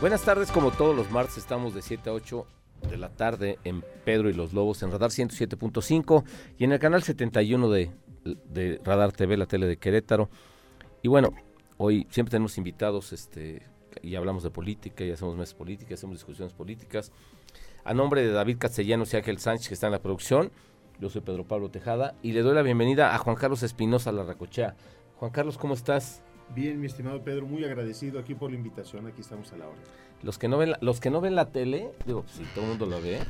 Buenas tardes, como todos los martes estamos de 7 a 8 de la tarde en Pedro y los Lobos en Radar 107.5 y en el canal 71 de, de, Radar TV, la tele de Querétaro. Y bueno, hoy siempre tenemos invitados este, y hablamos de política y hacemos mesas políticas, hacemos discusiones políticas. A nombre de David Castellanos y Ángel Sánchez que está en la producción, yo soy Pedro Pablo Tejada y le doy la bienvenida a Juan Carlos Espinosa Larracochea. Juan Carlos, ¿cómo estás? Bien, mi estimado Pedro, muy agradecido aquí por la invitación, aquí estamos a la hora. Los que no ven la, los que no ven la tele, digo, si todo el mundo lo ve,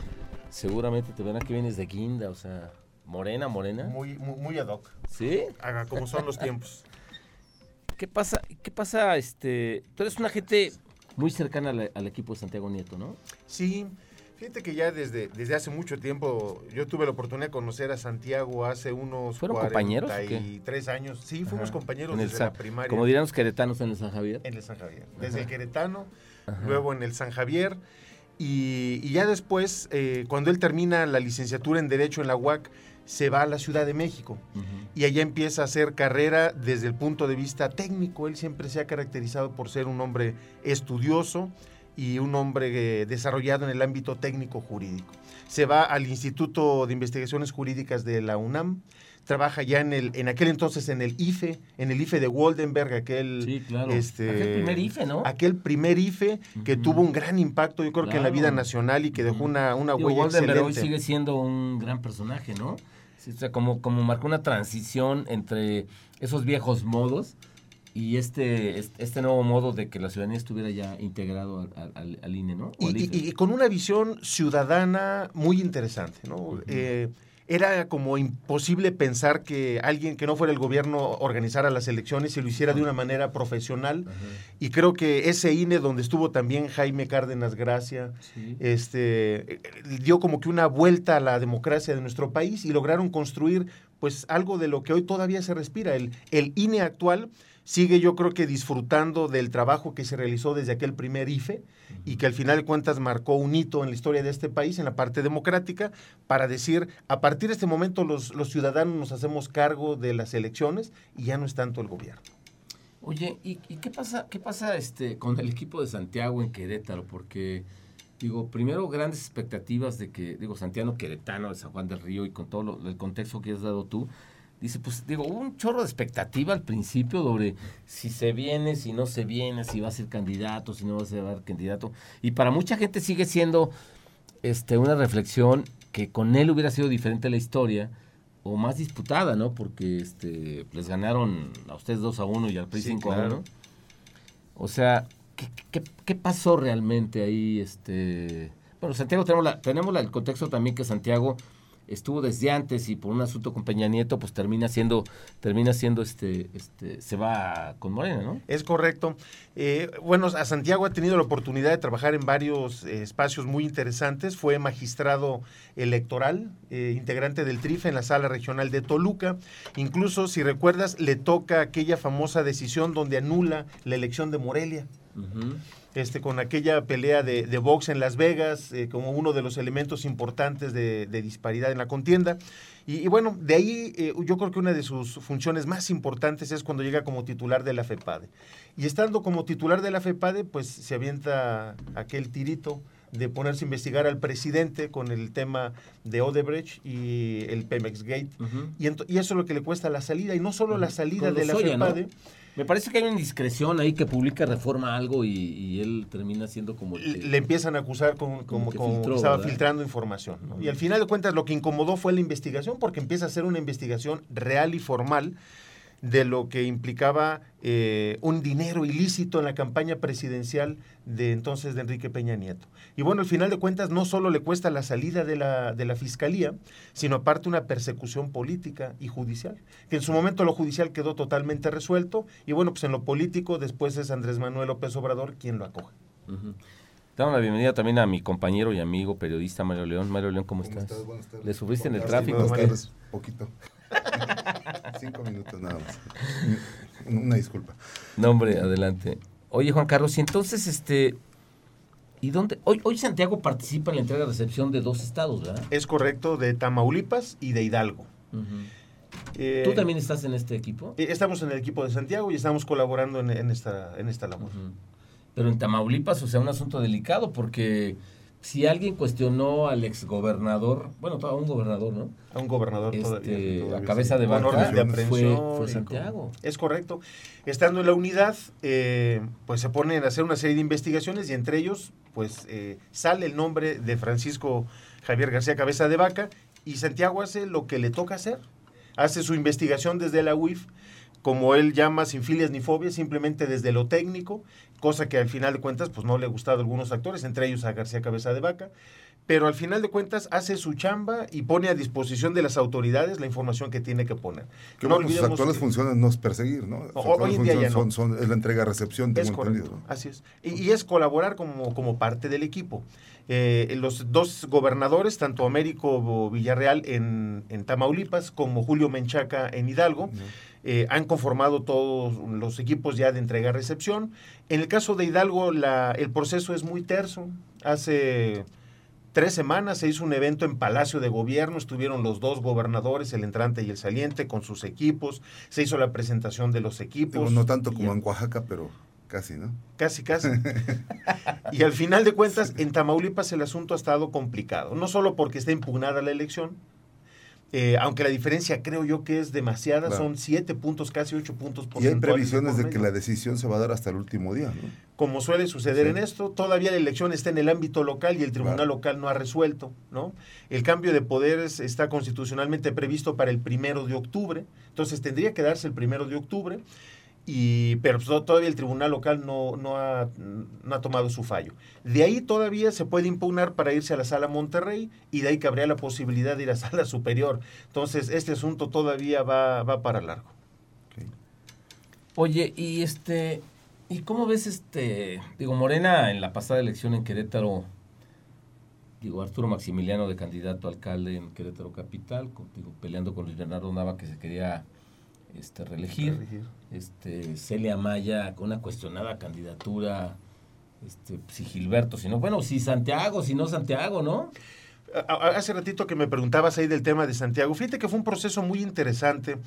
seguramente te ven que vienes de guinda, o sea, morena, morena. Muy, muy, ad hoc. ¿Sí? Haga como son los tiempos. ¿Qué pasa? ¿Qué pasa? Este, tú eres una gente muy cercana al, al equipo de Santiago Nieto, ¿no? Sí, Fíjate que ya desde, desde hace mucho tiempo yo tuve la oportunidad de conocer a Santiago hace unos ¿Fueron compañeros? tres años. Sí, fuimos compañeros desde la primaria. Como dirán los queretanos en el San Javier. En el San Javier. Desde el queretano, luego en el San Javier. Y, ya después, eh, cuando él termina la licenciatura en Derecho en la UAC, se va a la Ciudad de México y allá empieza a hacer carrera desde el punto de vista técnico. Él siempre se ha caracterizado por ser un hombre estudioso, y un hombre eh, desarrollado en el ámbito técnico jurídico. Se va al Instituto de Investigaciones Jurídicas de la UNAM, trabaja ya en el en aquel entonces en el IFE, en el IFE de Waldenberg, aquel este aquel primer IFE, ¿no? Aquel primer IFE que tuvo un gran impacto, yo creo que en la vida nacional y que dejó una, una huella Waldenberg hoy sigue siendo un gran personaje, ¿no? o sea, como, como marcó una transición entre esos viejos modos y este, este nuevo modo de que la ciudadanía estuviera ya integrado al, INE, ¿no? Y, con una visión ciudadana muy interesante, ¿no? Eh, era como imposible pensar que alguien que no fuera el gobierno organizara las elecciones y lo hiciera de una manera profesional. Y creo que ese INE donde estuvo también Jaime Cárdenas Gracia, este, eh, dio como que una vuelta a la democracia de nuestro país y lograron construir pues algo de lo que hoy todavía se respira. El, el INE actual sigue yo creo que disfrutando del trabajo que se realizó desde aquel primer IFE y que al final de cuentas marcó un hito en la historia de este país, en la parte democrática, para decir, a partir de este momento los, ciudadanos nos hacemos cargo de las elecciones y ya no es tanto el gobierno. Oye, ¿y, qué pasa, qué pasa este, con el equipo de Santiago en Querétaro? Porque, digo, primero grandes expectativas de que, digo, Santiago Queretano de San Juan del Río y con todo el contexto que has dado tú, Dice, pues digo, hubo un chorro de expectativa al principio sobre si se viene, si no se viene, si va a ser candidato, si no va a ser candidato. Y para mucha gente sigue siendo este, una reflexión que con él hubiera sido diferente la historia o más disputada, ¿no? Porque este, les ganaron a ustedes 2 a 1 y al PRI 5 a 1. O sea, ¿qué, qué, pasó realmente ahí? Este... Bueno, Santiago, tenemos, la, tenemos el contexto también que Santiago estuvo desde antes y por un asunto con Peña Nieto, pues termina siendo, termina siendo este, este, se va con Morena, ¿no? Es correcto. Eh, bueno, a Santiago ha tenido la oportunidad de trabajar en varios eh, espacios muy interesantes. Fue magistrado electoral, eh, integrante del TRIFE en la sala regional de Toluca. Incluso, si recuerdas, le toca aquella famosa decisión donde anula la elección de Morelia este, con aquella pelea de, de box en Las Vegas eh, como uno de los elementos importantes de, disparidad en la contienda. Y, bueno, de ahí eh, yo creo que una de sus funciones más importantes es cuando llega como titular de la FEPADE. Y estando como titular de la FEPADE, pues se avienta aquel tirito de ponerse a investigar al presidente con el tema de Odebrecht y el Pemex Gate. y, y, eso es lo que le cuesta la salida. Y no solo la salida de la FEPADE. Me parece que hay una indiscreción ahí que publica Reforma algo y, él termina siendo como... Le empiezan a acusar como, como, que estaba filtrando información. Y al final de cuentas lo que incomodó fue la investigación porque empieza a ser una investigación real y formal de lo que implicaba eh, un dinero ilícito en la campaña presidencial de entonces de Enrique Peña Nieto. Y bueno, al final de cuentas no solo le cuesta la salida de la, de la fiscalía, sino aparte una persecución política y judicial, que en su momento lo judicial quedó totalmente resuelto y bueno, pues en lo político después es Andrés Manuel López Obrador quien lo acoge. Damos la bienvenida también a mi compañero y amigo periodista Mario León. Mario León, ¿cómo, estás? ¿Le sufriste en el tráfico? Buenas poquito. Cinco minutos nada más. Una disculpa. No, hombre, adelante. Oye, Juan Carlos, y entonces, este, ¿y dónde? Hoy, hoy Santiago participa en la entrega de recepción de dos estados, ¿verdad? Es correcto, de Tamaulipas y de Hidalgo. Eh, ¿Tú también estás en este equipo? Eh, estamos en el equipo de Santiago y estamos colaborando en, esta, en esta labor. pero en Tamaulipas, o sea, un asunto delicado, porque si alguien cuestionó al exgobernador, bueno, a un gobernador, ¿no? A un gobernador Este, todavía, todavía a cabeza de vaca de fue, Santiago. Es correcto. Estando en la unidad, eh, pues se ponen a hacer una serie de investigaciones y entre ellos, pues eh, sale el nombre de Francisco Javier García Cabeza de Vaca y Santiago hace lo que le toca hacer. Hace su investigación desde la UIF, como él llama, sin filias ni fobias, simplemente desde lo técnico, cosa que al final de cuentas pues no le ha gustado a algunos actores, entre ellos a García Cabeza de Vaca, pero al final de cuentas hace su chamba y pone a disposición de las autoridades la información que tiene que poner. Que No bueno, sus actuales que- funciones no es perseguir, ¿no? Hoy en día ya funciones no. son, son- es la entrega-recepción, Es tengo correcto, entendido. ¿no? así es. Y, y es colaborar como, como parte del equipo. Eh, los dos gobernadores, tanto Américo Villarreal en, en Tamaulipas como Julio Menchaca en Hidalgo, eh, han conformado todos los equipos ya de entrega-recepción. En el caso de Hidalgo, la- el proceso es muy terso. Hace tres semanas se hizo un evento en Palacio de Gobierno, estuvieron los dos gobernadores, el entrante y el saliente, con sus equipos. Se hizo la presentación de los equipos. Digo, no tanto como en Oaxaca, pero casi, ¿no? Casi, casi. y al final de cuentas, en Tamaulipas el asunto ha estado complicado. No solo porque está impugnada la elección, eh, aunque la diferencia creo yo que es demasiada, Claro. son siete puntos, casi ocho puntos Y hay previsiones de por que la decisión se va a dar hasta el último día, ¿no? Como suele suceder Sí. en esto, todavía la elección está en el ámbito local y el tribunal Claro. local no ha resuelto, ¿no? El cambio de poderes está constitucionalmente previsto para el primero de octubre, entonces tendría que darse el primero de octubre, pero pues, to- todavía el tribunal local no, no, ha, no ha tomado su fallo. De ahí todavía se puede impugnar para irse a la sala Monterrey y de ahí cabría la posibilidad de ir a sala superior. Entonces, este asunto todavía va, va para largo. Oye, y este, ¿y cómo ves este, digo, Morena en la pasada elección en Querétaro, digo, Arturo Maximiliano de candidato a alcalde en Querétaro Capital, digo, peleando con Luis Bernardo Nava que se quería este, reelegir, Reelegir. este, Celia Maya con una cuestionada candidatura, este, si Gilberto, si no, bueno, si Santiago, si no Santiago, ¿no? Hace ratito que me preguntabas ahí del tema de Santiago, fíjate que fue un proceso muy interesante.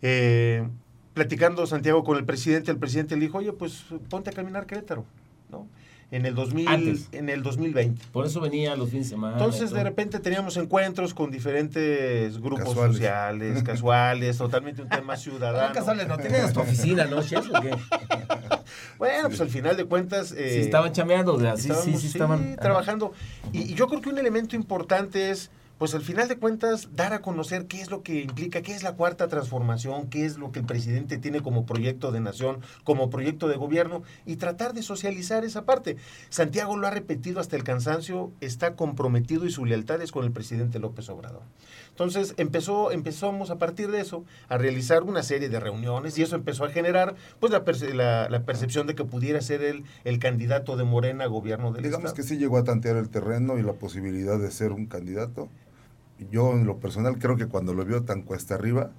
Eh, platicando Santiago con el presidente, el presidente le dijo, oye, pues ponte a caminar Querétaro, ¿no? En el, 2000, Antes. en el 2020. Por eso venía los fines de semana. Entonces, de repente teníamos encuentros con diferentes grupos Casuales. sociales, casuales, totalmente un tema Ah, ciudadano. Casales, no tienes tu oficina, ¿no, Chef, o qué? Bueno, pues al final de cuentas... eh, sí, estaban chameando, o sea, sí, sí, sí, estaban. ajá. trabajando. Y, y yo creo que un elemento importante es, pues al final de cuentas, dar a conocer qué es lo que implica, qué es la cuarta transformación, qué es lo que el presidente tiene como proyecto de nación, como proyecto de gobierno, y tratar de socializar esa parte. Santiago lo ha repetido hasta el cansancio, está comprometido y su lealtad es con el presidente López Obrador. Entonces empezó, empezamos a partir de eso a realizar una serie de reuniones y eso empezó a generar pues la, perce- la, la percepción de que pudiera ser el, el candidato de Morena a gobierno del Digamos Estado. que sí llegó a tantear el terreno y la posibilidad de ser un candidato. Yo, en lo personal, creo que cuando lo vio tan cuesta arriba,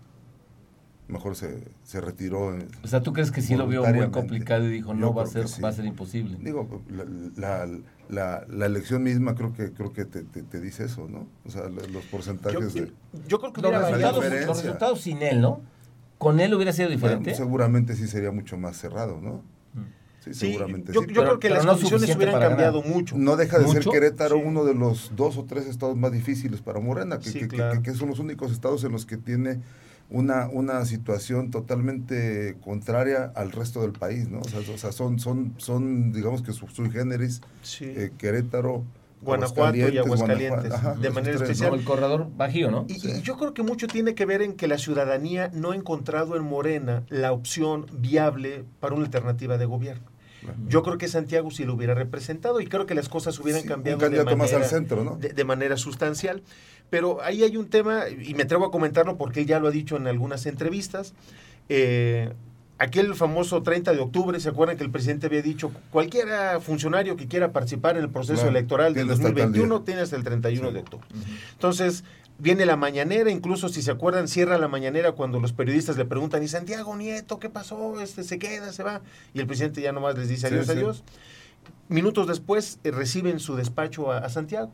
mejor se, se retiró. O sea, ¿tú crees que sí lo vio muy complicado y dijo, Yo no, va a, ser, sí. va a ser imposible? Digo, la, la, la- la elección misma creo que creo que te, te- te dice eso, ¿no? O sea, lo- los porcentajes yo- de... yo creo que Los hubiera variado. los resultados sin él, ¿no? Con él hubiera sido Bueno, diferente. seguramente sí sería mucho más cerrado, ¿no? Sí, Sí, seguramente yo, sí. yo Pero- creo que las no condiciones hubieran cambiado ganar. mucho. No deja de ¿Mucho? ser Querétaro Sí. uno de los dos o tres estados más difíciles para Morena, que, Sí, que- que- claro. que son los únicos estados en los que tiene una, una situación totalmente contraria al resto del país, ¿no? O sea, o sea, son, son, son, digamos que su- sui generis, Sí. eh, Querétaro, Guanajuato y Aguascalientes, Guanajuato, ajá, de manera tres, especial. Como el corredor bajío, ¿no? Y, Sí. y yo creo que mucho tiene que ver en que la ciudadanía no ha encontrado en Morena la opción viable para una alternativa de gobierno. Yo creo que Santiago sí lo hubiera representado y creo que las cosas hubieran Sí, cambiado un de candidato más manera, al centro, ¿no? de, de manera sustancial. Pero ahí hay un tema, y me atrevo a comentarlo porque él ya lo ha dicho en algunas entrevistas. eh, aquel famoso 30 de octubre, ¿se acuerdan que el presidente había dicho, cualquier funcionario que quiera participar en el proceso Claro, electoral del tiene hasta tal 2021 día. tiene hasta el 31 Sí. de octubre? Entonces, viene la mañanera, incluso si se acuerdan, cierra la mañanera cuando los periodistas le preguntan, ¿y Santiago Nieto qué pasó? Este, ¿Se queda? ¿Se va? Y el presidente ya nomás les dice Sí, adiós, sí. adiós. Minutos después eh, reciben su despacho a, a Santiago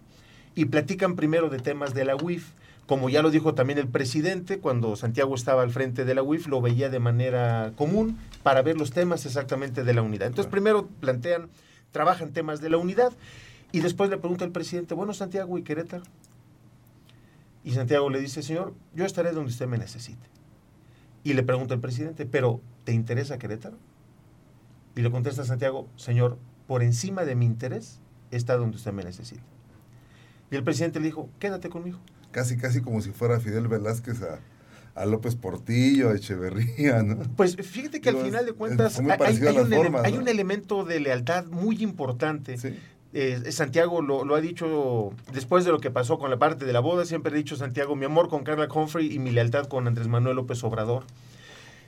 y platican primero de temas de la UIF, Como ya lo dijo también el presidente, cuando Santiago estaba al frente de la UIF, lo veía de manera común para ver los temas exactamente de la unidad. Entonces, primero plantean, trabajan temas de la unidad y después le pregunta el presidente, bueno, Santiago y Querétaro. Y Santiago le dice, señor, yo estaré donde usted me necesite. Y le pregunta el presidente, pero ¿te interesa Querétaro? Y le contesta Santiago, señor, por encima de mi interés está donde usted me necesita. Y el presidente le dijo, quédate conmigo. Casi, casi como si fuera Fidel Velázquez a, a López Portillo, a Echeverría, ¿no? Pues fíjate que al final de cuentas hay, un elemento de lealtad muy importante. Eh, Santiago lo, ha dicho después de lo que pasó con la parte de la boda, siempre he dicho Santiago, mi amor con Carla Humphrey y mi lealtad con Andrés Manuel López Obrador.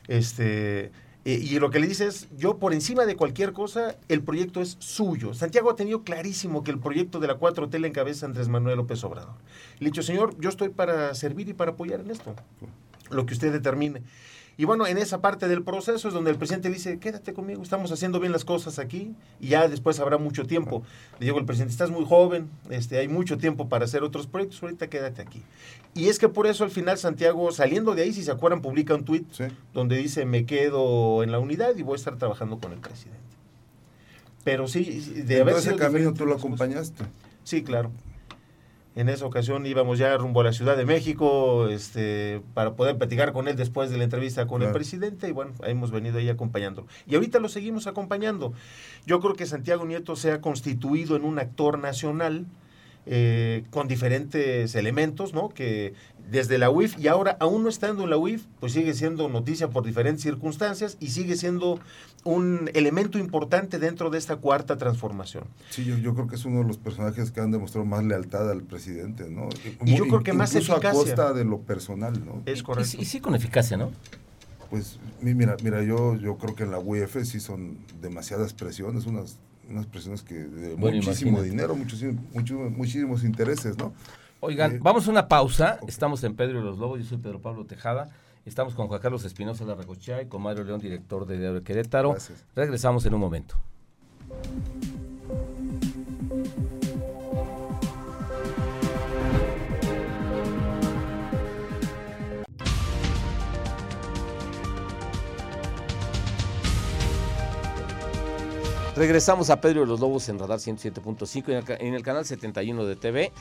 Este, eh, y lo que le dice es, yo por encima de cualquier cosa, el proyecto es suyo. Santiago ha tenido clarísimo que el proyecto de la 4T le encabeza Andrés Manuel López Obrador. Le he dicho, señor, yo estoy para servir y para apoyar en esto, lo que usted determine. Y bueno, en esa parte del proceso es donde el presidente dice, quédate conmigo, estamos haciendo bien las cosas aquí y ya después habrá mucho tiempo. Le digo al presidente, estás muy joven, este, hay mucho tiempo para hacer otros proyectos, ahorita quédate aquí. Y es que por eso al final Santiago, saliendo de ahí, si se acuerdan, publica un tuit donde dice, me quedo en la unidad y voy a estar trabajando con el presidente. Pero sí, de haber ese camino tú lo acompañaste. Sí, claro. En esa ocasión íbamos ya rumbo a la Ciudad de México este, para poder platicar con él después de la entrevista con el presidente y bueno, hemos venido ahí acompañándolo. Y ahorita lo seguimos acompañando. Yo creo que Santiago Nieto se ha constituido en un actor nacional eh, con diferentes elementos, ¿no? Que desde la UIF y ahora aún no estando en la UIF, pues sigue siendo noticia por diferentes circunstancias y sigue siendo un elemento importante dentro de esta cuarta transformación. Sí, yo, yo creo que es uno de los personajes que han demostrado más lealtad al presidente, ¿no? Y yo creo que más eficacia. a costa de lo personal, ¿no? Es correcto. Y, sí con eficacia, ¿no? Pues mira, mira, yo, yo creo que en la UIF sí son demasiadas presiones, unas unas personas que de muchísimo dinero, muchísimos, muchísimos intereses, ¿no? Oigan, eh, vamos a una pausa. Estamos en Pedro y los Lobos. Yo soy Pedro Pablo Tejada. Estamos con Juan Carlos Espinosa La Recochá y con Mario León, director de Diario de Querétaro. Regresamos en un momento. Regresamos a Pedro de los Lobos en Radar 107.5 en, el canal 71 de TV,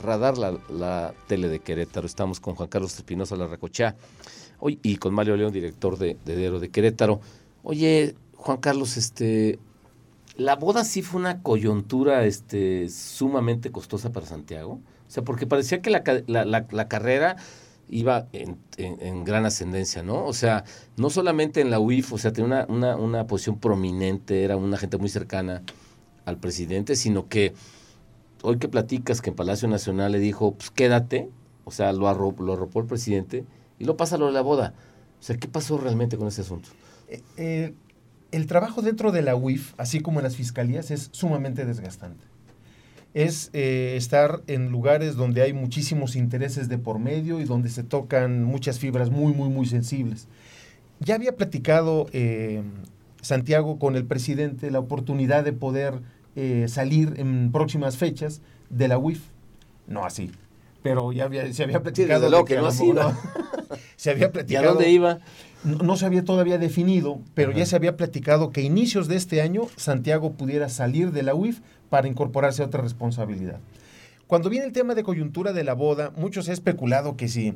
Radar la, tele de Querétaro. Estamos con Juan Carlos Espinosa La Y con Mario León, director de, de de Querétaro. Oye, Juan Carlos, este, la boda sí fue una coyuntura este, sumamente costosa para Santiago. O sea, porque parecía que la, la carrera iba en, gran ascendencia, ¿no? O sea, no solamente en la UIF, o sea, tenía una, una, posición prominente, era una gente muy cercana al presidente, sino que hoy que platicas que en Palacio Nacional le dijo, pues quédate, o sea, lo, arropó, lo arropó el presidente y lo pasa lo de la boda. O sea, ¿qué pasó realmente con ese asunto? Eh, eh, el trabajo dentro de la UIF, así como en las fiscalías, es sumamente desgastante es eh, estar en lugares donde hay muchísimos intereses de por medio y donde se tocan muchas fibras muy, muy, muy sensibles. Ya había platicado Santiago con el presidente la oportunidad de poder salir en próximas fechas de la UIF. No así, pero ya se había platicado. lo que, no se había platicado. ¿Y a dónde iba? No, se había todavía definido, pero ya se había platicado que a inicios de este año Santiago pudiera salir de la UIF para incorporarse a otra responsabilidad. Cuando viene el tema de coyuntura de la boda, muchos han especulado que si,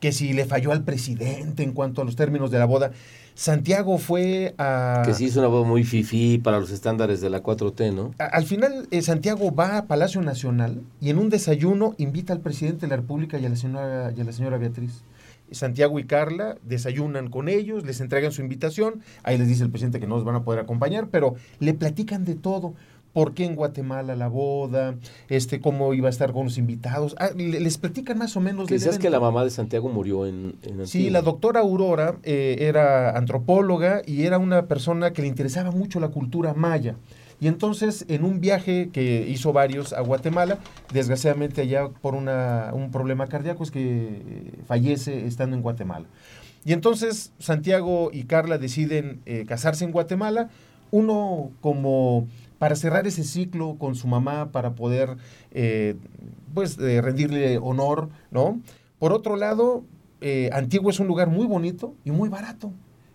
que si le falló al presidente en cuanto a los términos de la boda. Santiago fue a... Que sí hizo una boda muy fifí para los estándares de la 4T, ¿no? al final, eh, Santiago va a Palacio Nacional y en un desayuno invita al presidente de la República y a la señora, y a la señora Beatriz. Santiago y Carla desayunan con ellos, les entregan su invitación, ahí les dice el presidente que no los van a poder acompañar, pero le platican de todo por qué en Guatemala la boda, este, cómo iba a estar con los invitados. Ah, les platican más o menos. Quizás que la mamá de Santiago murió en, en Sí, la doctora Aurora eh, era antropóloga y era una persona que le interesaba mucho la cultura maya. Y entonces, en un viaje que hizo varios a Guatemala, desgraciadamente allá por un problema cardíaco es que eh, fallece estando en Guatemala. Y entonces Santiago y Carla deciden eh, casarse en Guatemala, uno como para cerrar ese ciclo con su mamá, para poder eh, pues rendirle honor, ¿no? Por otro lado, Antigua es un lugar muy bonito y muy barato.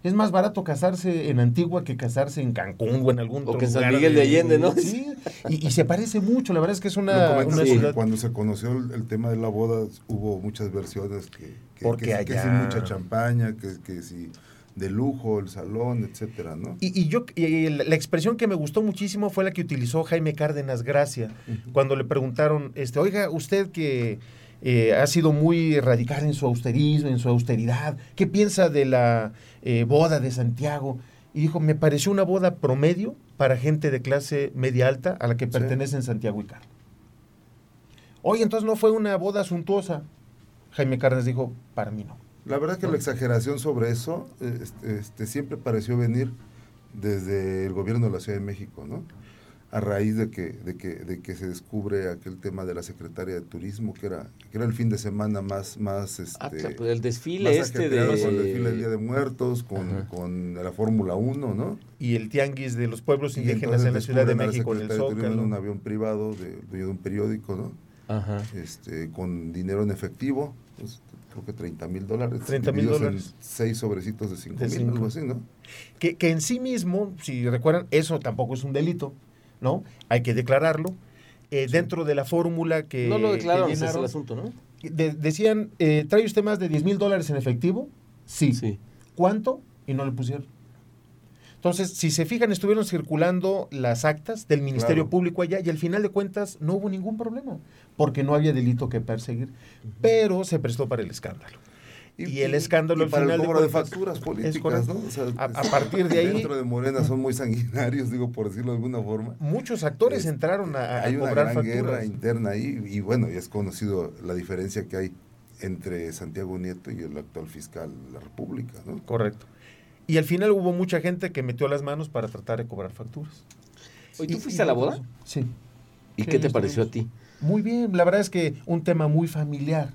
Es más barato casarse en Antigua que casarse en Cancún o en algún o que San Miguel de Allende, ¿no? Sí, y, se parece mucho, la verdad es que es una, ciudad... Cuando se conoció el, tema de la boda hubo muchas versiones que, Porque que, que, mucha champaña, que, que si de lujo, el salón, etcétera, ¿no? Y, yo, la expresión que me gustó muchísimo fue la que utilizó Jaime Cárdenas Gracia, cuando le preguntaron, este, oiga, usted que eh, ha sido muy radical en su austerismo, en su austeridad, ¿qué piensa de la eh, boda de Santiago? Y dijo, me pareció una boda promedio para gente de clase media alta a la que pertenecen Santiago y Carlos. Oye, entonces no fue una boda suntuosa. Jaime Cárdenas dijo, para mí no. La verdad que la exageración sobre eso este, este, siempre pareció venir desde el gobierno de la Ciudad de México, ¿no? A raíz de que, de que, de que se descubre aquel tema de la Secretaria de Turismo, que era, que era el fin de semana más... más ah, este, pues el desfile este de... Con el desfile del Día de Muertos, con, con la Fórmula 1, ¿no? Y el tianguis de los pueblos indígenas en la Ciudad de México, en el Zócalo. En un avión privado de, de un periódico, ¿no? Ajá. Este, con dinero en efectivo, pues, creo que 30 mil dólares. 30 mil dólares. En seis sobrecitos de 5 mil, algo así, ¿no? Que, que en sí mismo, si recuerdan, eso tampoco es un delito, ¿no? Hay que declararlo. Eh, dentro de la fórmula que. No lo declararon, ese es el asunto, ¿no? decían, eh, ¿trae usted más de 10 mil dólares en efectivo? Sí. sí. ¿Cuánto? Y no le pusieron. Entonces, si se fijan, estuvieron circulando las actas del Ministerio Público allá y al final de cuentas no hubo ningún problema, porque no había delito que perseguir, pero se prestó para el escándalo. Y, el escándalo al final el cobro de, facturas políticas, ¿no? a, partir de ahí dentro de Morena son muy sanguinarios, digo por decirlo de alguna forma. Muchos actores entraron a, hay una gran guerra interna ahí y bueno, y es conocido la diferencia que hay entre Santiago Nieto y el actual fiscal de la República, ¿no? Correcto. Y al final hubo mucha gente que metió las manos para tratar de cobrar facturas. ¿Y tú fuiste a la boda? Sí. ¿Y qué te pareció a ti? Muy bien, la verdad es que un tema muy familiar.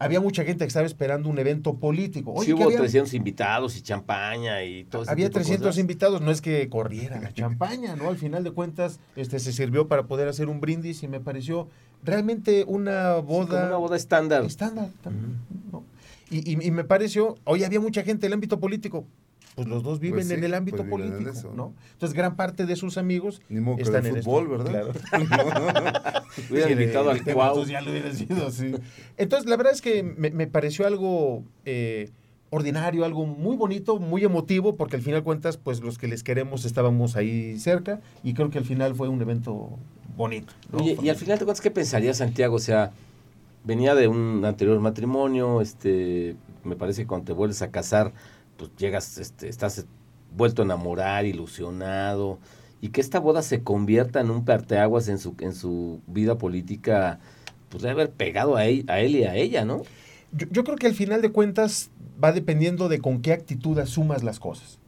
Había mucha gente que estaba esperando un evento político. sí, hubo 300 invitados y champaña y todo eso. Había 300 invitados, no es que corriera la champaña, ¿no? Al final de cuentas, este se sirvió para poder hacer un brindis y me pareció realmente una boda. una boda estándar. Estándar, y, y, y, me pareció, hoy había mucha gente del ámbito político pues los dos viven pues en el ámbito pues político, ¿no? Entonces gran parte de sus amigos están en fútbol, ¿verdad? Claro. Hubiera invitado al Cuau. Ya lo hubiera sido, sí. Entonces la verdad es que me, pareció algo eh, ordinario, algo muy bonito, muy emotivo, porque al final cuentas, pues los que les queremos estábamos ahí cerca y creo que al final fue un evento bonito. y al final de cuentas, ¿qué pensaría Santiago? O sea, venía de un anterior matrimonio, este, me parece que cuando te vuelves a casar pues llegas, este, estás vuelto a enamorar, ilusionado, y que esta boda se convierta en un parteaguas en su, en su vida política, pues debe haber pegado a él, a él y a ella, ¿no? Yo, yo creo que al final de cuentas va dependiendo de con qué actitud asumas las cosas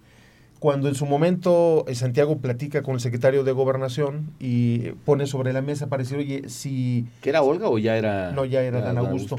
cuando en su momento eh, Santiago platica con el secretario de Gobernación y pone sobre la mesa para decir, oye, si... ¿Que era Olga o ya era...? No, ya era Dan Augusto.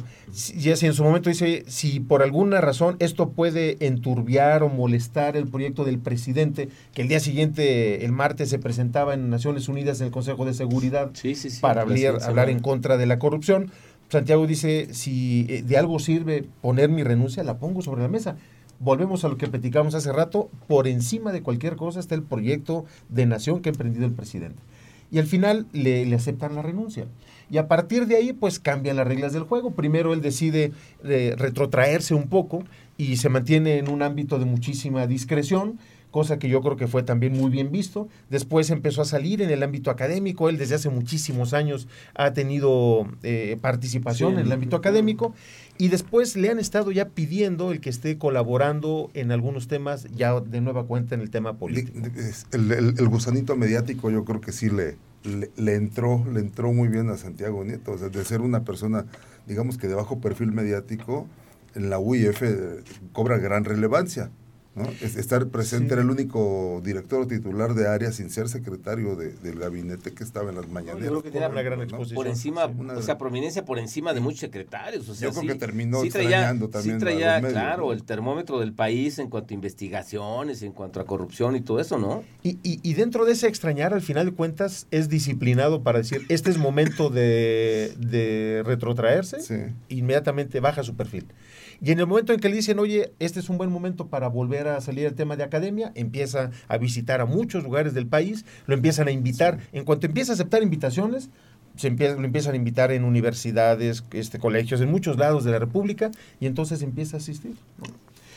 Y así en su momento dice, si por alguna razón esto puede enturbiar o molestar el proyecto del presidente, que el día siguiente, el martes, se presentaba en Naciones Unidas en el Consejo de Seguridad para hablar, hablar en contra de la corrupción, Santiago dice, si eh, de algo sirve poner mi renuncia, la pongo sobre la mesa volvemos a lo que platicamos hace rato, por encima de cualquier cosa está el proyecto de nación que ha emprendido el presidente. Y al final le, aceptan la renuncia. Y a partir de ahí, pues cambian las reglas del juego. Primero él decide eh, retrotraerse un poco y se mantiene en un ámbito de muchísima discreción cosa que yo creo que fue también muy bien visto. Después empezó a salir en el ámbito académico, él desde hace muchísimos años ha tenido eh, participación en el ámbito académico. Y después le han estado ya pidiendo el que esté colaborando en algunos temas, ya de nueva cuenta en el tema político. El, gusanito mediático yo creo que sí le, le, entró, le entró muy bien a Santiago Nieto, o sea, de ser una persona, digamos que de bajo perfil mediático, en la UIF eh, cobra gran relevancia ¿no? estar presente, era el único director titular de área sin ser secretario del gabinete que estaba en las mañaneras. yo creo que una gran exposición. Por encima, o sea, prominencia por encima de muchos secretarios. O sea, yo creo que terminó sí extrañando también. Sí traía, claro, el termómetro del país en cuanto a investigaciones, en cuanto a corrupción y todo eso, ¿no? Y, y, y dentro de ese extrañar, al final de cuentas, es disciplinado para decir, este es momento de, de retrotraerse, inmediatamente baja su perfil. Y en el momento en que le dicen, oye, este es un buen momento para volver a salir al tema de academia, empieza a visitar a muchos lugares del país, lo empiezan a invitar. En cuanto empieza a aceptar invitaciones, se empieza, lo empiezan a invitar en universidades, este, colegios, en muchos lados de la República, y entonces empieza a asistir.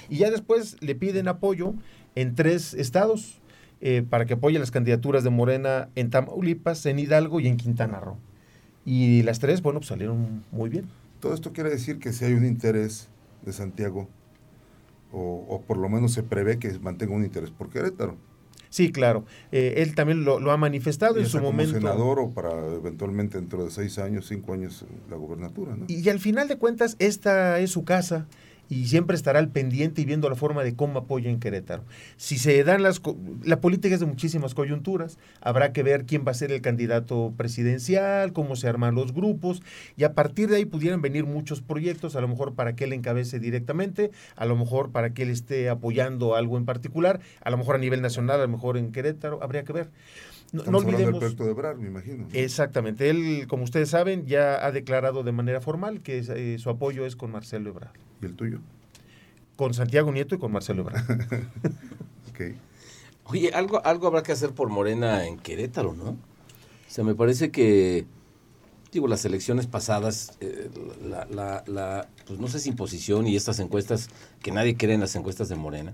Y ya después le piden apoyo en tres estados eh, para que apoye las candidaturas de Morena en Tamaulipas, en Hidalgo y en Quintana Roo. Y las tres, bueno, pues salieron muy bien. Todo esto quiere decir que si hay un interés de Santiago, o, por lo menos se prevé que mantenga un interés por Querétaro. Sí, claro. Eh, él también lo, ha manifestado en su momento. senador o para eventualmente dentro de seis años, cinco años la gubernatura. ¿no? y, al final de cuentas, esta es su casa y siempre estará al pendiente y viendo la forma de cómo apoya en Querétaro. Si se dan las... La política es de muchísimas coyunturas, habrá que ver quién va a ser el candidato presidencial, cómo se arman los grupos, y a partir de ahí pudieran venir muchos proyectos, a lo mejor para que él encabece directamente, a lo mejor para que él esté apoyando algo en particular, a lo mejor a nivel nacional, a lo mejor en Querétaro, habría que ver. No, no olvidemos. Del proyecto de Brar, me imagino. Exactamente. Él, como ustedes saben, ya ha declarado de manera formal que eh, su apoyo es con Marcelo Ebrard. ¿Y el tuyo? Con Santiago Nieto y con Marcelo Ebrard. okay. Oye, algo, algo habrá que hacer por Morena en Querétaro, ¿no? O sea, me parece que, digo, las elecciones pasadas, eh, la, la, pues no sé si imposición y estas encuestas, que nadie cree en las encuestas de Morena,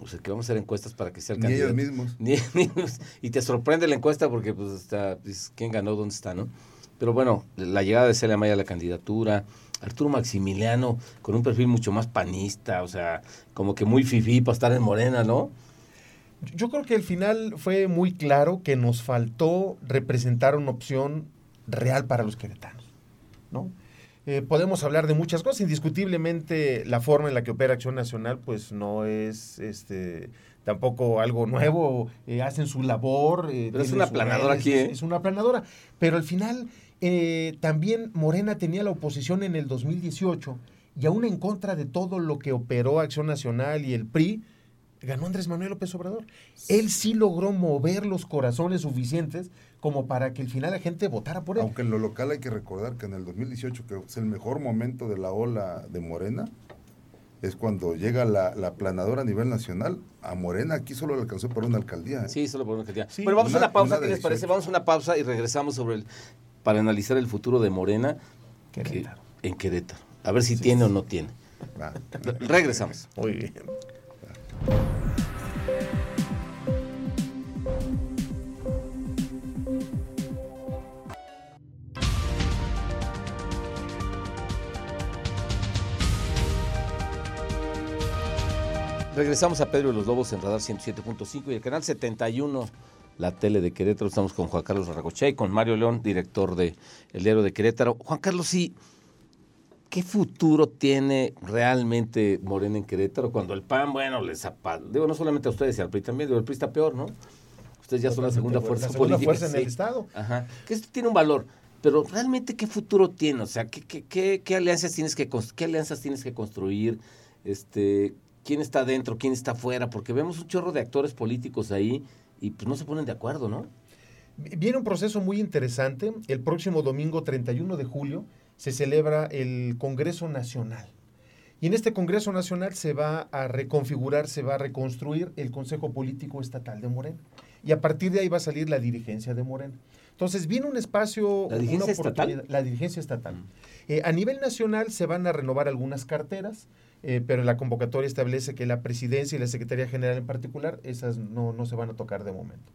o sea, que vamos a hacer encuestas para que sea el Ni ellos mismos. Ni ellos mismos. Y te sorprende la encuesta porque, pues, está, ¿quién ganó? ¿Dónde está? ¿no? Pero bueno, la llegada de Celia Maya a la candidatura, Arturo Maximiliano con un perfil mucho más panista, o sea, como que muy fifí para estar en Morena, ¿no? Yo creo que al final fue muy claro que nos faltó representar una opción real para los queretanos, ¿no? Eh, podemos hablar de muchas cosas. Indiscutiblemente, la forma en la que opera Acción Nacional, pues no es este tampoco algo nuevo. Eh, hacen su labor. Eh, pero es una aplanadora aquí. Es, una aplanadora. Pero al final, también Morena tenía la oposición en el 2018 y aún en contra de todo lo que operó Acción Nacional y el PRI, ganó Andrés Manuel López Obrador. Él sí logró mover los corazones suficientes como para que al final la gente votara por él. Aunque en lo local hay que recordar que en el 2018, que es el mejor momento de la ola de Morena, es cuando llega la, la planadora a nivel nacional. A Morena aquí solo le alcanzó por una alcaldía. ¿eh? Sí, solo por una alcaldía. Pero vamos a una pausa, ¿qué les parece? Vamos a una pausa y regresamos sobre el, para analizar el futuro de Morena en Querétaro. A ver si tiene o no tiene. Regresamos. Muy bien. Regresamos a Pedro de los Lobos en Radar 107.5 y el canal 71, la tele de Querétaro. Estamos con Juan Carlos Ragoche y con Mario León, director de El Diario de Querétaro. Juan Carlos, sí, ¿qué futuro tiene realmente Morena en Querétaro cuando el PAN, bueno, les Digo, no solamente a ustedes y al PRI también, digo, el PRI está peor, ¿no? Ustedes ya son la segunda fuerza la segunda fuerza en el Estado. Ajá. Que esto tiene un valor. Pero realmente, ¿qué futuro tiene? O sea, ¿qué, qué, qué, alianzas tienes que qué alianzas tienes que construir? Este, quién está dentro, quién está fuera, porque vemos un chorro de actores políticos ahí y pues no se ponen de acuerdo, ¿no? Viene un proceso muy interesante. El próximo domingo 31 de julio se celebra el Congreso Nacional. Y en este Congreso Nacional se va a reconfigurar, se va a reconstruir el Consejo Político Estatal de Morena. Y a partir de ahí va a salir la dirigencia de Morena. Entonces viene un espacio... ¿La dirigencia estatal? La dirigencia estatal. Eh, a nivel nacional se van a renovar algunas carteras. Eh, pero la convocatoria establece que la presidencia y la Secretaría General en particular, esas no, no se van a tocar de momento.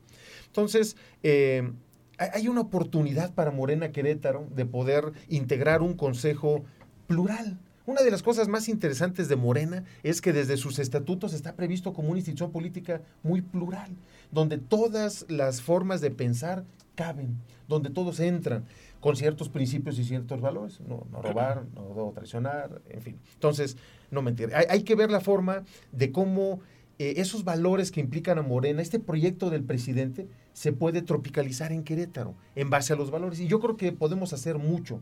Entonces, eh, hay una oportunidad para Morena Querétaro de poder integrar un consejo plural. Una de las cosas más interesantes de Morena es que desde sus estatutos está previsto como una institución política muy plural, donde todas las formas de pensar caben, donde todos entran. Con ciertos principios y ciertos valores, no, no robar, no, traicionar, en fin. Entonces, no mentir. Hay, hay que ver la forma de cómo eh, esos valores que implican a Morena, este proyecto del presidente, se puede tropicalizar en Querétaro en base a los valores. Y yo creo que podemos hacer mucho.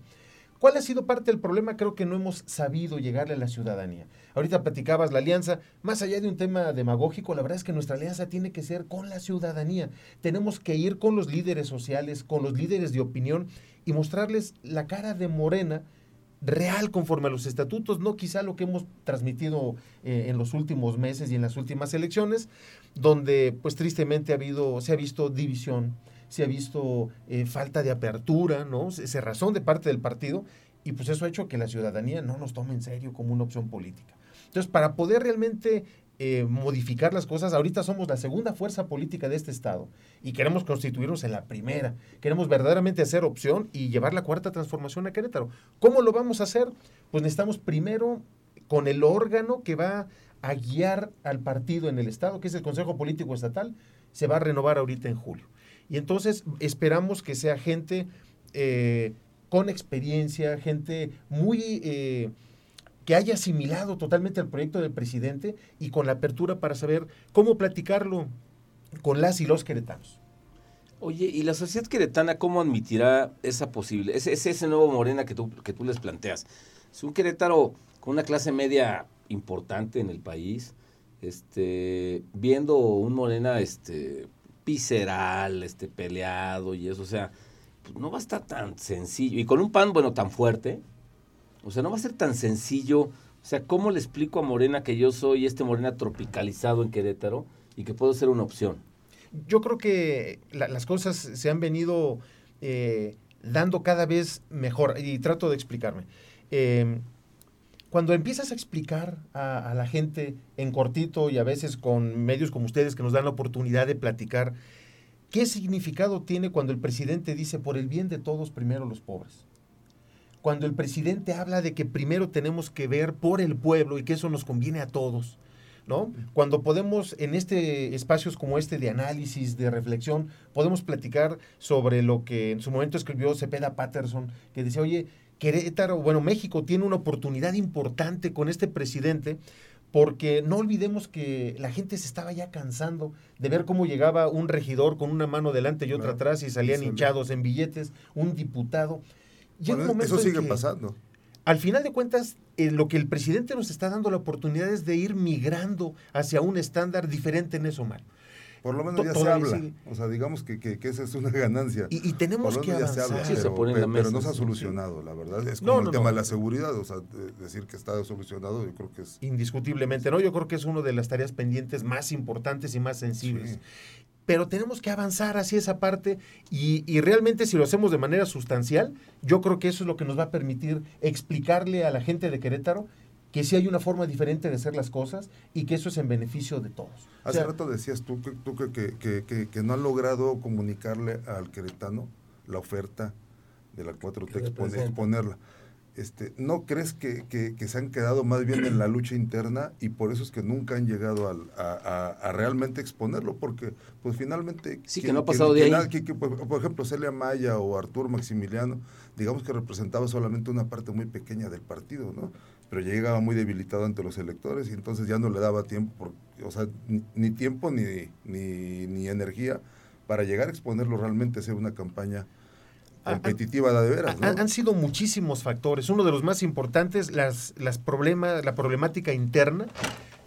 ¿Cuál ha sido parte del problema? Creo que no hemos sabido llegarle a la ciudadanía. Ahorita platicabas la alianza, más allá de un tema demagógico, la verdad es que nuestra alianza tiene que ser con la ciudadanía. Tenemos que ir con los líderes sociales, con los líderes de opinión y mostrarles la cara de Morena real conforme a los estatutos, no quizá lo que hemos transmitido eh, en los últimos meses y en las últimas elecciones, donde pues tristemente ha habido, se ha visto división, se ha visto eh, falta de apertura, ¿no? razón de parte del partido y pues eso ha hecho que la ciudadanía no nos tome en serio como una opción política. Entonces, para poder realmente eh, modificar las cosas, ahorita somos la segunda fuerza política de este Estado y queremos constituirnos en la primera. Queremos verdaderamente hacer opción y llevar la cuarta transformación a Querétaro. ¿Cómo lo vamos a hacer? Pues necesitamos primero con el órgano que va a guiar al partido en el Estado, que es el Consejo Político Estatal, se va a renovar ahorita en julio. Y entonces esperamos que sea gente eh, con experiencia, gente muy... Eh, que haya asimilado totalmente el proyecto del presidente y con la apertura para saber cómo platicarlo con las y los queretanos. Oye, ¿y la sociedad queretana cómo admitirá esa posibilidad? Ese, ese, ese nuevo Morena que tú, que tú les planteas. Es un Querétaro con una clase media importante en el país, este, viendo un Morena este, visceral, este, peleado y eso, o sea, pues no va a estar tan sencillo. Y con un pan, bueno, tan fuerte, o sea, no va a ser tan sencillo. O sea, ¿cómo le explico a Morena que yo soy este Morena tropicalizado en Querétaro y que puedo ser una opción? Yo creo que las cosas se han venido eh, dando cada vez mejor y trato de explicarme. Em, cuando empiezas a explicar a, la gente en cortito y a veces con medios como ustedes que nos dan la oportunidad de platicar, ¿qué significado tiene cuando el presidente dice por el bien de todos primero los pobres? Cuando el presidente habla de que primero tenemos que ver por el pueblo y que eso nos conviene a todos. ¿No? Cuando podemos, en este espacios como este de análisis, de reflexión, podemos platicar sobre lo que en su momento escribió Cepeda Patterson, que decía, oye, Querétaro, bueno, México tiene una oportunidad importante con este presidente porque no olvidemos que la gente se estaba ya cansando de ver cómo llegaba un regidor con una mano delante y otra atrás y salían hinchados en billetes, un diputado. Eso sigue pasando. Al final de cuentas, eh, lo que el presidente nos está dando la oportunidad es de ir migrando hacia un estándar diferente en eso malo. Por lo menos ya se habla. O sea, digamos que, que, esa es una ganancia. Y, tenemos que avanzar. pero, no se ha solucionado, la verdad. Es como el tema de la seguridad. O sea, decir que está solucionado, yo creo que es... Indiscutiblemente, ¿no? Yo creo que es una de las tareas pendientes más importantes y más sensibles. Pero tenemos que avanzar hacia esa parte y, y realmente si lo hacemos de manera sustancial, yo creo que eso es lo que nos va a permitir explicarle a la gente de Querétaro que sí hay una forma diferente de hacer las cosas y que eso es en beneficio de todos. Hace rato decías tú, que, tú que, que, que, no han logrado comunicarle al queretano la oferta de la 4T, exponerla. Este, ¿No crees que, se han quedado más bien en la lucha interna y por eso es que nunca han llegado a, realmente exponerlo? Porque, pues finalmente... Sí, que no ha pasado de ahí. por ejemplo, Celia Maya o Arturo Maximiliano, digamos que representaba solamente una parte muy pequeña del partido, ¿no? pero llegaba muy debilitado ante los electores y entonces ya no le daba tiempo, o sea, ni, tiempo ni, ni, energía para llegar a exponerlo realmente, hacer una campaña competitiva de veras. Han, sido muchísimos factores. Uno de los más importantes, las, las problemas, la problemática interna,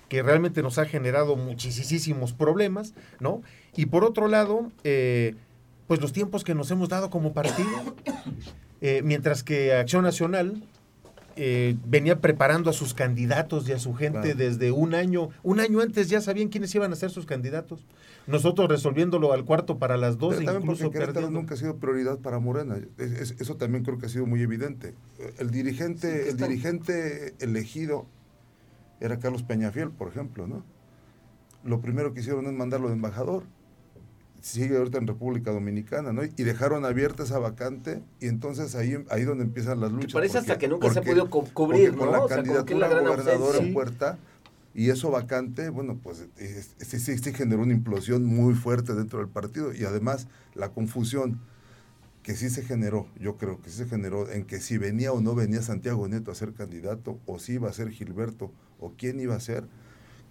que realmente nos ha generado muchísimos problemas, ¿no? Y por otro lado, eh, pues los tiempos que nos hemos dado como partido, eh, mientras que Acción Nacional eh, venía preparando a sus candidatos y a su gente desde un año. Un año antes ya sabían quiénes iban a ser sus candidatos. Nosotros resolviéndolo al cuarto para las dos. Pero también porque nunca ha sido prioridad para Morena. eso también creo que ha sido muy evidente. El dirigente, el dirigente elegido era Carlos Peñafiel, por ejemplo, ¿no? Lo primero que hicieron es mandarlo de embajador sigue ahorita en República Dominicana, ¿no? Y dejaron abierta esa vacante y entonces ahí ahí donde empiezan las luchas. parece hasta que nunca se ha podido cubrir, con la candidatura a gobernador en puerta y eso vacante, bueno, pues sí, sí, sí generó una implosión muy fuerte dentro del partido y además la confusión que sí se generó, yo creo que sí se generó en que si venía o no venía Santiago Neto a ser candidato, o si iba a ser Gilberto, o quién iba a ser,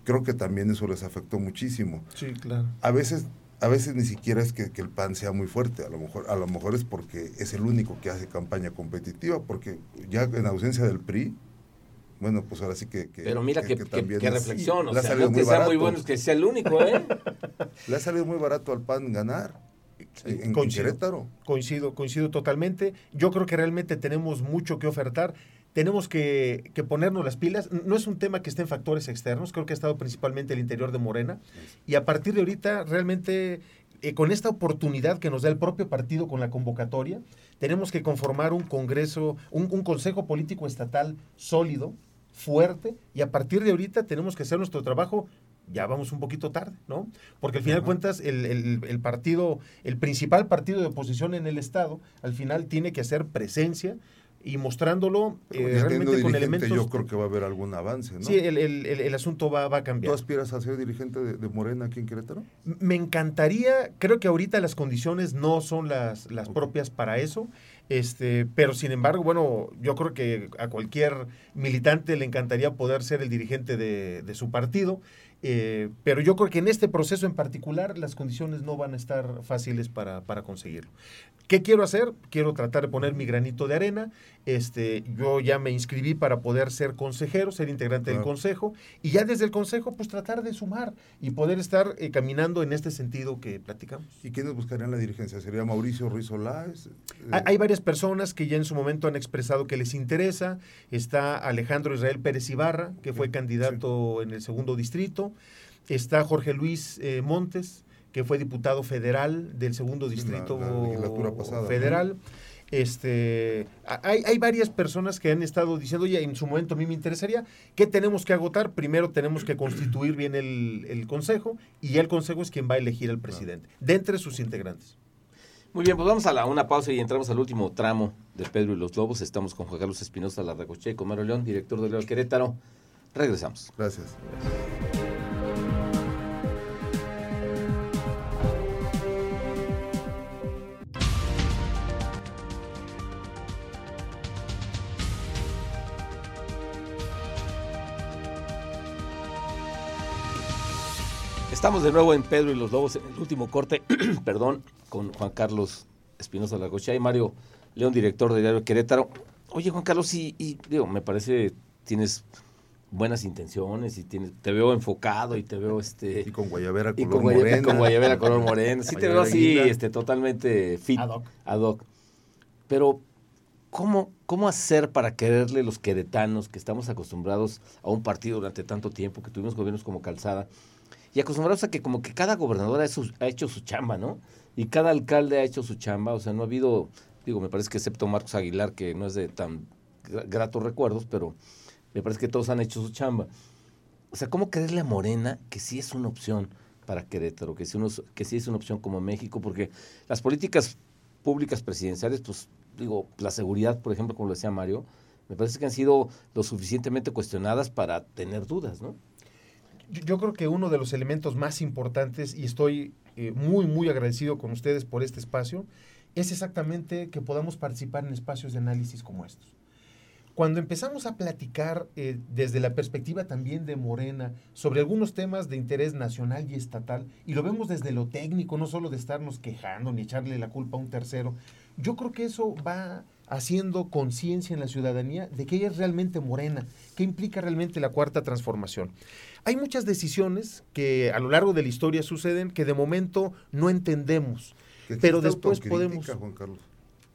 creo que también eso les afectó muchísimo. Sí, claro. A veces, a veces ni siquiera es que, que, el PAN sea muy fuerte, a lo, mejor, a lo mejor es porque es el único que hace campaña competitiva, porque ya en ausencia del PRI, bueno, pues ahora sí que... que Pero mira que, que, también que es- reflexión, o le ha sea, no que sea muy bueno, es que sea el único, ¿eh? Le ha salido muy barato al PAN ganar en, en Coincido. Querétaro. Coincido, coincido totalmente. Yo creo que realmente tenemos mucho que ofertar. Tenemos que, que ponernos las pilas. No es un tema que esté en factores externos, creo que ha estado principalmente el interior de Morena. Y a partir de ahorita, realmente, eh, con esta oportunidad que nos da el propio partido con la convocatoria, tenemos que conformar un Congreso, un, un Consejo Político Estatal sólido, fuerte, y a partir de ahorita tenemos que hacer nuestro trabajo. Ya vamos un poquito tarde, ¿no? Porque al final de cuentas, el, el- el partido, el principal partido de oposición en el Estado, al final tiene que hacer presencia y mostrándolo eh, realmente con elementos. yo creo que va a haber algún avance, ¿no? Sí, el, el- el- el asunto va, va a ¿Tú cambiar. aspiras a ser dirigente de, de Morena aquí en Querétaro? Me encantaría, creo que ahorita las condiciones no son las, las propias para eso, este, pero sin embargo, bueno, yo creo que a cualquier militante le encantaría poder ser el dirigente de, de su partido, eh, pero yo creo que en este proceso en particular las condiciones no van a estar fáciles para, para conseguirlo. ¿Qué quiero hacer? Quiero tratar de poner mi granito de arena. Este, yo ya me inscribí para poder ser consejero, ser integrante del consejo, y ya desde el consejo, pues tratar de sumar y poder estar eh, caminando en este sentido que platicamos. ¿Y quiénes buscarían la dirigencia? ¿Sería Mauricio Ruiz Solás? Eh, Hay, varias personas que ya en su momento han expresado que les interesa. Está Alejandro Israel Pérez Ibarra, que fue Sí, candidato en el segundo distrito. Está Jorge Luis eh, Montes, que fue diputado federal del segundo la- distrito la legislatura pasada, federal. Este, hay, hay varias personas que han estado diciendo, oye, en su momento a mí me interesaría, ¿qué tenemos que agotar? Primero tenemos que constituir bien el, el consejo y ya el consejo es quien va a elegir al presidente, de entre sus integrantes. Muy bien, pues vamos a la, una pausa y entramos al último tramo de Pedro y los Lobos. Estamos con Juan Carlos Espinosa Larracoche y con Mario León, director de León Querétaro. Regresamos. Gracias. Estamos de nuevo en Pedro y los Lobos, en el último corte, perdón, con Juan Carlos Espinosa Larracoche y Mario León, director de Diario Querétaro. Oye, Juan Carlos, y, y, digo, me parece tienes buenas intenciones y tienes, te veo enfocado y te veo este Y con Guayabera y color con, guaya- morena. con guayabera color morena. Sí te veo Guayabera así, este, totalmente fit, Ad hoc. ad hoc. Pero, ¿cómo, ¿cómo hacer para quererle los queretanos que estamos acostumbrados a un partido durante tanto tiempo, que tuvimos gobiernos como Calzada, y acostumbrados a que como que cada gobernador ha, hecho su chamba, ¿no? Y cada alcalde ha hecho su chamba, o sea, no ha habido, digo, me parece que excepto Marcos Aguilar, que no es de tan gra- gratos recuerdos, pero me parece que todos han hecho su chamba. O sea, ¿cómo creerle a Morena que sí es una opción para Querétaro, que sí, que sí es una opción como México? Porque las políticas públicas presidenciales, pues digo, la seguridad, por ejemplo, como lo decía Mario, me parece que han sido lo suficientemente cuestionadas para tener dudas, ¿no? Yo, creo que uno de los elementos más importantes, y estoy eh, muy, muy agradecido con ustedes por este espacio, es exactamente que podamos participar en espacios de análisis como estos. Cuando empezamos a platicar eh, desde la perspectiva también de Morena sobre algunos temas de interés nacional y estatal, y lo vemos desde lo técnico, no solo de estarnos quejando ni echarle la culpa a un tercero, yo creo que eso va haciendo conciencia en la ciudadanía de que ella es realmente morena, que implica realmente la cuarta transformación. Hay muchas decisiones que a lo largo de la historia suceden que de momento no entendemos. Que pero después autocrítica, podemos- Juan Carlos.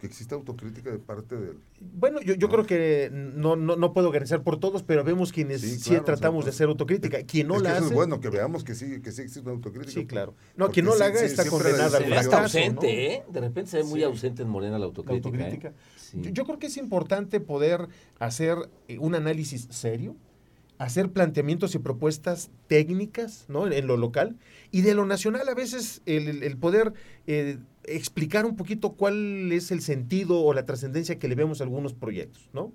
Que exista autocrítica de parte del... Bueno, yo, yo No. creo que no, no, no puedo organizar por todos, pero vemos quienes Sí, sí, claro, tratamos o sea, de hacer autocrítica. Quien no es que la eso hace, es bueno, que veamos que sí, que sí existe una autocrítica. sí, claro. No, Porque quien no la sí, haga sí, está condenada la al hasta fracaso. ¿no? ausente, ¿eh? De repente se ve muy Sí. ausente en Morena la La autocrítica. ¿eh? autocrítica. Sí. Yo, yo creo que es importante poder hacer eh, un análisis serio, hacer planteamientos y propuestas técnicas ¿no? en, lo local y de lo nacional a veces el poder eh, explicar un poquito cuál es el sentido o la trascendencia que le vemos a algunos proyectos, ¿no?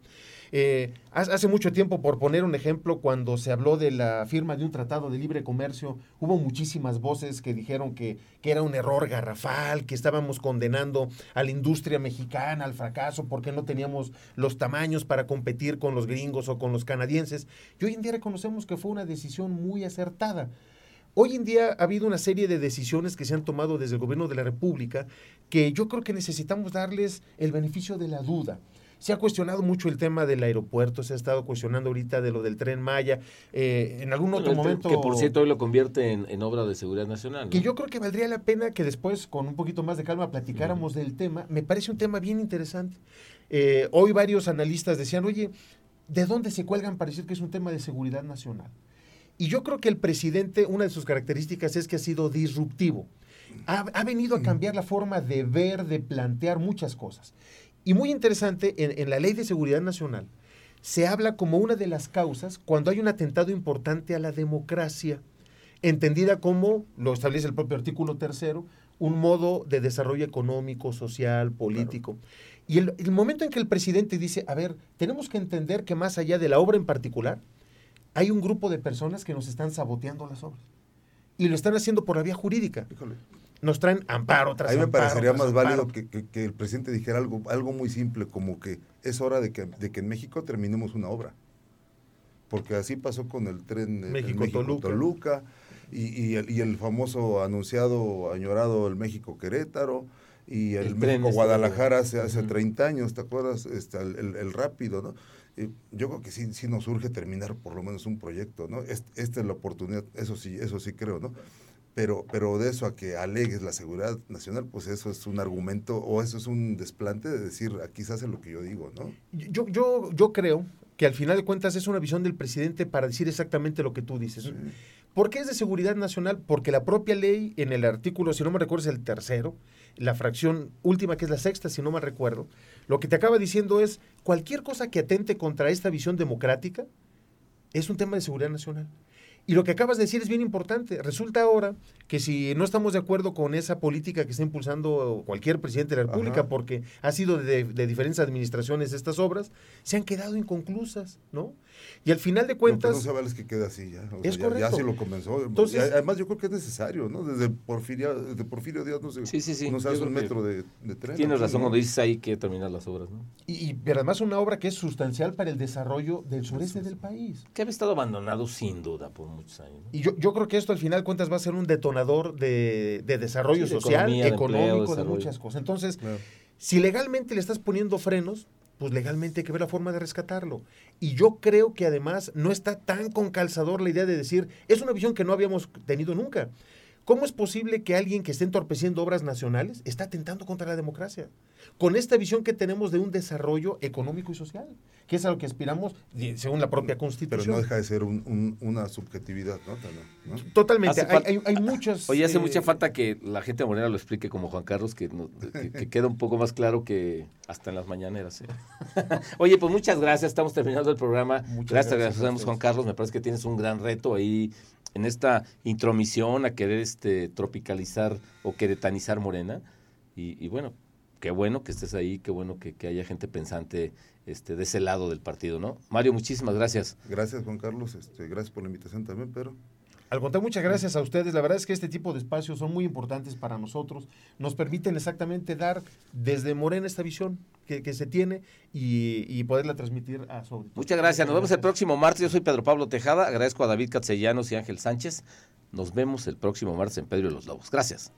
Eh, hace mucho tiempo, por poner un ejemplo, cuando se habló de la firma de un tratado de libre comercio, hubo muchísimas voces que dijeron que, que era un error garrafal, que estábamos condenando a la industria mexicana al fracaso porque no teníamos los tamaños para competir con los gringos o con los canadienses. Y hoy en día reconocemos que fue una decisión muy acertada. Hoy en día ha habido una serie de decisiones que se han tomado desde el gobierno de la República que yo creo que necesitamos darles el beneficio de la duda. Se ha cuestionado mucho el tema del aeropuerto, se ha estado cuestionando ahorita de lo del tren Maya. Eh, en algún otro momento. Que por cierto hoy lo convierte en, obra de seguridad nacional. Que yo creo que valdría la pena que después, con un poquito más de calma, platicáramos del tema. Me parece un tema bien interesante. Eh, hoy varios analistas decían, oye, ¿de dónde se cuelgan para decir que es un tema de seguridad nacional? Y yo creo que el presidente, una de sus características es que ha sido disruptivo. Ha, ha, venido a cambiar la forma de ver, de plantear muchas cosas. Y muy interesante, en, la Ley de Seguridad Nacional se habla como una de las causas cuando hay un atentado importante a la democracia, entendida como, lo establece el propio artículo tercero, un modo de desarrollo económico, social, político. Y el, el, momento en que el presidente dice, a ver, tenemos que entender que más allá de la obra en particular, hay un grupo de personas que nos están saboteando las obras. Y lo están haciendo por la vía jurídica nos traen amparo tras A mí me parecería más válido que, el presidente dijera algo, algo muy simple, como que es hora de que, de que en México terminemos una obra. Porque así pasó con el tren México-Toluca y, el, famoso anunciado, añorado el México-Querétaro y el, México-Guadalajara hace, hace 30 años, ¿te acuerdas? Este, el, rápido, ¿no? yo creo que sí, sí nos urge terminar por lo menos un proyecto, ¿no? esta es la oportunidad, eso sí, eso sí creo, ¿no? Pero, pero de eso a que alegues la seguridad nacional, pues eso es un argumento o eso es un desplante de decir, aquí se hace lo que yo digo, ¿no? Yo, yo, yo creo que al final de cuentas es una visión del presidente para decir exactamente lo que tú dices. ¿Por qué es de seguridad nacional? Porque la propia ley en el artículo, si no me recuerdo, es el tercero, la fracción última, que es la sexta, si no me recuerdo, lo que te acaba diciendo es cualquier cosa que atente contra esta visión democrática es un tema de seguridad nacional. Y lo que acabas de decir es bien importante. Resulta ahora que si no estamos de acuerdo con esa política que está impulsando cualquier presidente de la República, porque ha sido de, diferentes administraciones estas obras, se han quedado inconclusas, ¿no? Y al final de cuentas... No, no se que quede así ya. es ya, ya, se lo comenzó. Entonces, además yo creo que es necesario, ¿no? Desde Porfirio, desde Porfirio Díaz no se, sí, sí, sí. no se hace un metro de, tren. Tienes razón cuando dices ahí que terminar las obras, ¿no? Y, pero además una obra que es sustancial para el desarrollo del sureste del país. Que ha estado abandonado sin duda por muchos años. Y yo, yo creo que esto al final de cuentas va a ser un detonador de, desarrollo social, económico, de, muchas cosas. Entonces, si legalmente le estás poniendo frenos, pues legalmente hay que ver la forma de rescatarlo. Y yo creo que además no está tan con calzador la idea de decir, es una visión que no habíamos tenido nunca. ¿Cómo es posible que alguien que esté entorpeciendo obras nacionales está atentando contra la democracia? Con esta visión que tenemos de un desarrollo económico y social, que es a lo que aspiramos según la propia Constitución. Pero no deja de ser una subjetividad, ¿no? Totalmente. Hay, hay, muchas. Oye, hace mucha eh, falta que la gente morena lo explique como Juan Carlos, que, que, quede un poco más claro que hasta en las mañaneras. ¿eh? Oye, pues muchas gracias. Estamos terminando el programa. Muchas gracias, gracias Juan Carlos. Me parece que tienes un gran reto ahí en esta intromisión a querer este, tropicalizar o queretanizar Morena. Y, bueno, qué bueno que estés ahí, qué bueno que, haya gente pensante este, de ese lado del partido, ¿no? Mario, muchísimas gracias. Gracias, Juan Carlos. Este, gracias por la invitación también, pero al contrario, muchas gracias a ustedes. La verdad es que este tipo de espacios son muy importantes para nosotros. Nos permiten exactamente dar desde Morena esta visión que, se tiene y, poderla transmitir a su Muchas gracias. Nos vemos el próximo martes. Yo soy Pedro Pablo Tejada. Agradezco a David Catsellanos y Ángel Sánchez. Nos vemos el próximo martes en Pedro de los Lobos. Gracias.